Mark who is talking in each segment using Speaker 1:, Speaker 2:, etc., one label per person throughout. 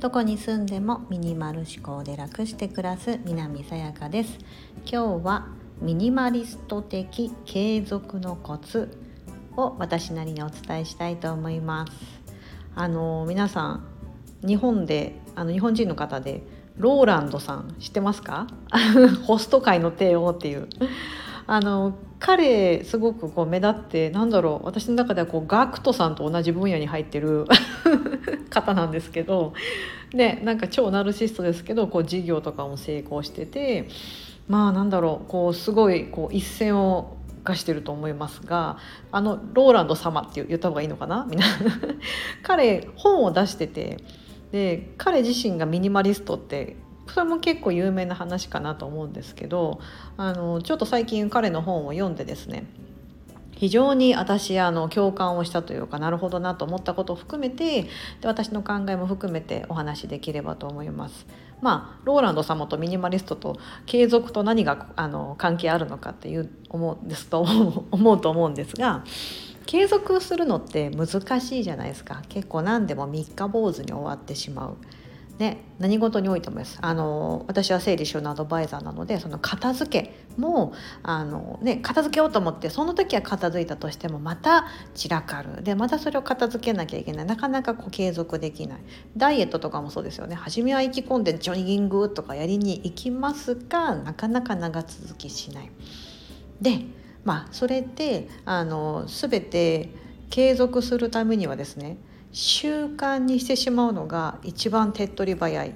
Speaker 1: どこに住んでもミニマル思考で楽して暮らす南さやかです。今日はミニマリスト的継続のコツを私なりにお伝えしたいと思います。あの皆さん日本であの日本人の方でローランドさん知ってますか？ホスト界の帝王っていう。あの彼すごくこう目立ってなんだろう私の中ではこうガクトさんと同じ分野に入ってる 方なんですけどねなんか超ナルシストですけどこう事業とかも成功しててまあなんだろうこうすごいこう一線を化してると思いますがあのローランド様って言った方がいいのかな？みんな。彼本を出しててで彼自身がミニマリストってそれも結構有名な話かなと思うんですけどあのちょっと最近彼の本を読んでですね非常に私あの共感をしたというかなるほどなと思ったことを含めてで私の考えも含めてお話しできればと思います。まあ、ローランド様とミニマリストと継続と何があの関係あるのかっていう思うんですと 思うと思うんですが継続するのって難しいじゃないですか結構何でも三日坊主に終わってしまう。ね、何事においてもです。あの私は整理収納アドバイザーなのでその片付けもあの、ね、片付けようと思ってその時は片付いたとしてもまた散らかる。でまたそれを片付けなきゃいけない。なかなかこう継続できない。ダイエットとかもそうですよね。初めは意気込んでジョギングとかやりに行きますがなかなか長続きしない。でまあそれってあの全て継続するためにはですね習慣にしてしまうのが一番手っ取り早い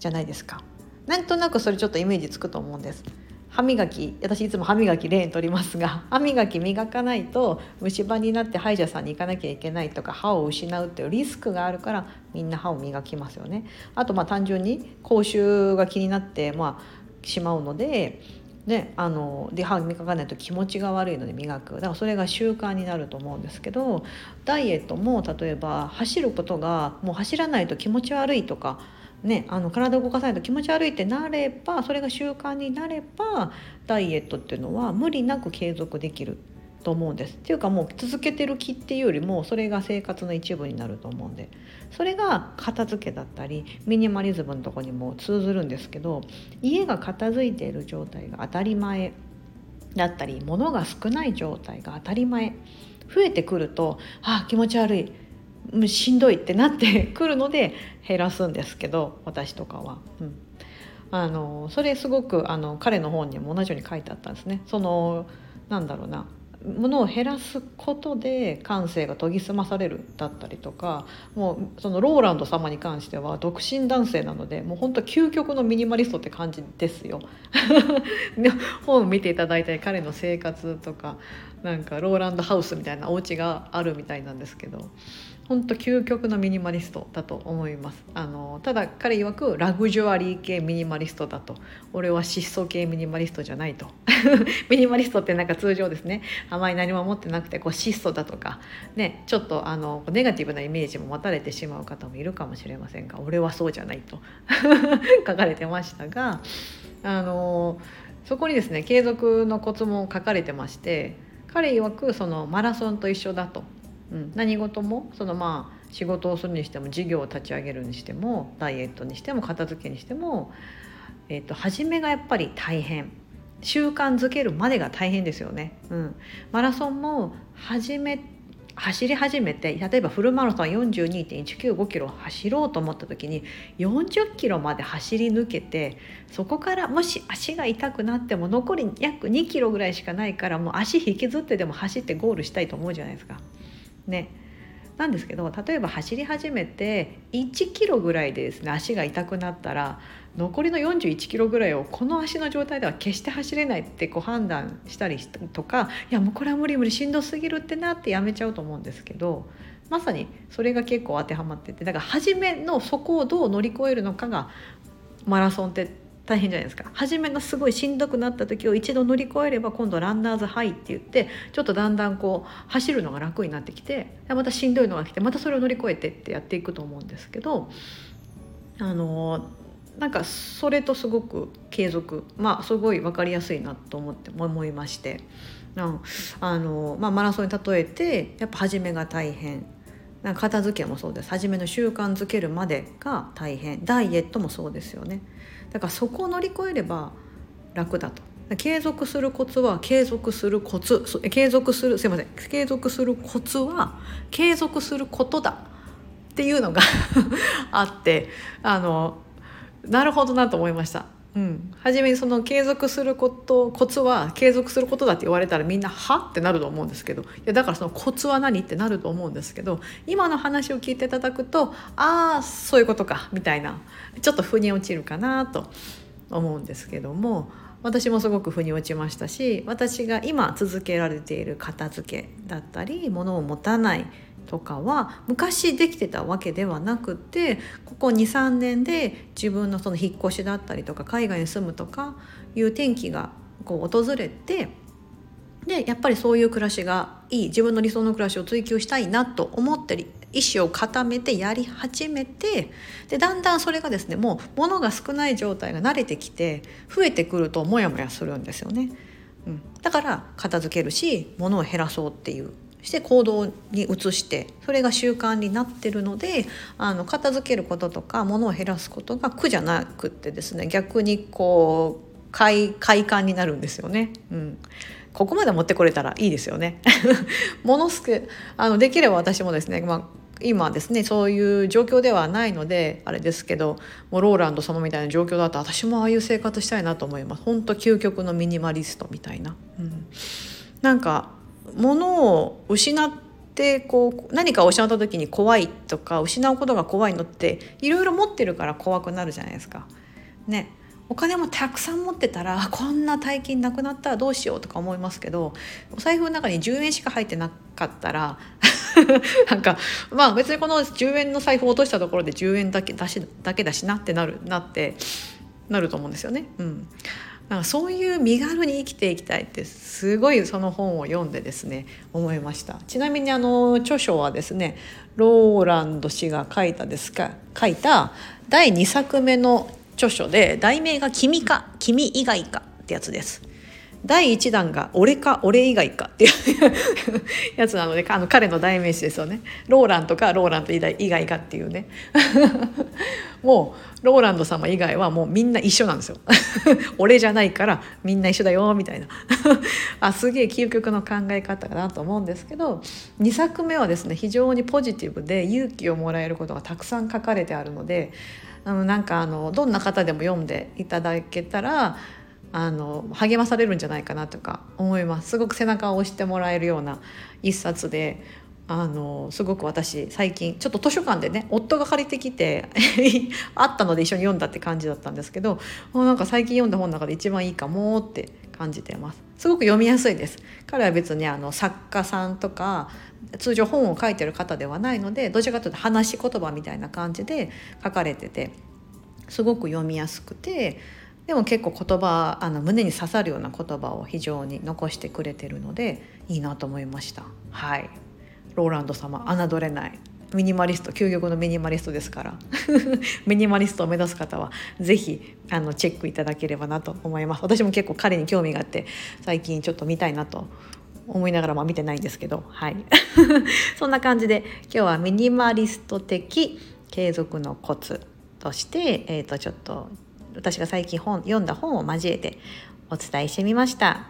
Speaker 1: じゃないですか。なんとなくそれちょっとイメージつくと思うんです。歯磨き私いつも歯磨き例にとりますが 歯磨き磨かないと虫歯になって歯医者さんに行かなきゃいけないとか歯を失うっていうリスクがあるからみんな歯を磨きますよね。あとまあ単純に口臭が気になってまあしまうのでね、あので歯磨かないと気持ちが悪いので磨く。だからそれが習慣になると思うんですけどダイエットも例えば走ることがもう走らないと気持ち悪いとか、ね、あの体を動かさないと気持ち悪いってなればそれが習慣になればダイエットっていうのは無理なく継続できる。と思うんですっていうかもう続けてる気っていうよりもそれが生活の一部になると思うんでそれが片付けだったりミニマリズムのとこにも通ずるんですけど家が片付いている状態が当たり前だったり物が少ない状態が当たり前増えてくるとあ気持ち悪いしんどいってなってくるので減らすんですけど私とかは。うんあのそれすごくあの彼の本にも同じように書いてあったんですね。そのなんだろうなものを減らすことで感性が研ぎ澄まされるだったりとかもうそのローランド様に関しては独身男性なのでもう本当究極のミニマリストって感じですよ。本を見ていただいたり彼の生活とかなんかローランドハウスみたいなお家があるみたいなんですけど本当究極のミニマリストだと思います。あのただ彼曰くラグジュアリー系ミニマリストだと。俺は質素系ミニマリストじゃないと。ミニマリストってなんか通常ですね。あまり何も持ってなくてこう質素だとか。ねちょっとあのネガティブなイメージも持たれてしまう方もいるかもしれませんが。俺はそうじゃないと。書かれてましたが。あのそこにですね継続のコツも書かれてまして。彼曰くそのマラソンと一緒だと。うん、何事もそのまあ仕事をするにしても事業を立ち上げるにしてもダイエットにしても片付けにしても、えーと、初めがやっぱり大変習慣づけるまでが大変ですよね。うん、マラソンも始め走り始めて例えばフルマラソン42.195キロ走ろうと思った時に40キロまで走り抜けてそこからもし足が痛くなっても残り約2キロぐらいしかないからもう足引きずってでも走ってゴールしたいと思うじゃないですか。ね。なんですけど例えば走り始めて1キロぐらいでですね足が痛くなったら残りの41キロぐらいをこの足の状態では決して走れないってこう判断したりとかいやもうこれは無理無理しんどすぎるってなってやめちゃうと思うんですけどまさにそれが結構当てはまっててだから初めのそこをどう乗り越えるのかがマラソンって大変じゃないですか。初めのすごいしんどくなった時を一度乗り越えれば今度ランナーズハイって言ってちょっとだんだんこう走るのが楽になってきてまたしんどいのが来てまたそれを乗り越えてってやっていくと思うんですけどあのなんかそれとすごく継続まあすごい分かりやすいなと思って思いまして。あのまあ、マラソンに例えてやっぱ初めが大変。片付けもそうです。初めの習慣づけるまでが大変。ダイエットもそうですよね。だからそこを乗り越えれば楽だと。継続するコツは継続するコツ。継続するすいません。継続するコツは継続することだ。っていうのが あってあのなるほどなと思いました。うん、初めにその継続することコツは継続することだって言われたらみんな「は?」ってなると思うんですけど。いやだからそのコツは何ってなると思うんですけど。今の話を聞いていただくとああそういうことかみたいな。ちょっと腑に落ちるかなと思うんですけども。私もすごく腑に落ちましたし私が今続けられている片付けだったり物を持たないとかは昔できてたわけではなくてここ23年で自分のその引っ越しだったりとか海外に住むとかいう転機がこう訪れてでやっぱりそういう暮らしがいい自分の理想の暮らしを追求したいなと思ってる意思を固めてやり始めてでだんだんそれがですねもう物が少ない状態が慣れてきて増えてくるとモヤモヤするんですよね。うん、だから片付けるし物を減らそうっていうして行動に移してそれが習慣になってるのであの片付けることとか物を減らすことが苦じゃなくってですね逆にこう快快感になるんですよね。うんここまで持ってこれたらいいですよね。ものすくあのできれば私もですね、まあ、今ですねそういう状況ではないのであれですけどもうローランド様みたいな状況だと私もああいう生活したいなと思います本当究極のミニマリストみたいな、うん、なんか物を失ってこう何かを失った時に怖いとか失うことが怖いのっていろいろ持ってるから怖くなるじゃないですか。ねお金もたくさん持ってたらこんな大金なくなったらどうしようとか思いますけどお財布の中に10円しか入ってなかったら なんかまあ別にこの10円の財布を落としたところで10円だけだしだけだしなってなるなってなると思うんですよね。うんなんかそういう身軽に生きていきたいってすごいその本を読んでですね思いましたちなみにあの著書はですねローランド氏が書いたですか書いた第2作目の著書で題名が「君か君以外か」ってやつです。第1弾が「俺か俺以外か」っていう やつなのであの彼の代名詞ですよね。ローランドかローランド以外かっていうね。もうローランド様以外はもうみんな一緒なんですよ。俺じゃないからみんな一緒だよみたいな。あすげえ究極の考え方かなと思うんですけど2作目はですね非常にポジティブで勇気をもらえることがたくさん書かれてあるのであのなんかあのどんな方でも読んでいただけたらあの励まされるんじゃないかなとか思います。すごく背中を押してもらえるような一冊であのすごく私最近ちょっと図書館でね夫が借りてきて あったので一緒に読んだって感じだったんですけどなんか最近読んだ本の中で一番いいかもって感じてます。すごく読みやすいです。彼は別にあの作家さんとか通常本を書いてる方ではないのでどちらかというと話し言葉みたいな感じで書かれててすごく読みやすくてでも結構言葉あの胸に刺さるような言葉を非常に残してくれてるのでいいなと思いました。はい。ローランド様侮れない。ミニマリスト究極のミニマリストですから。ミニマリストを目指す方は是非あのチェックいただければなと思います。私も結構彼に興味があって最近ちょっと見たいなと思いながらまあ見てないんですけど。はい。そんな感じで今日はミニマリスト的継続のコツとして、えー、とちょっと私が最近本読んだ本を交えてお伝えしてみました。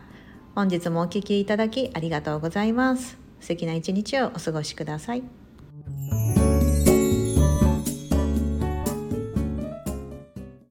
Speaker 1: 本日もお聴きいただきありがとうございます。素敵な一日をお過ごしください。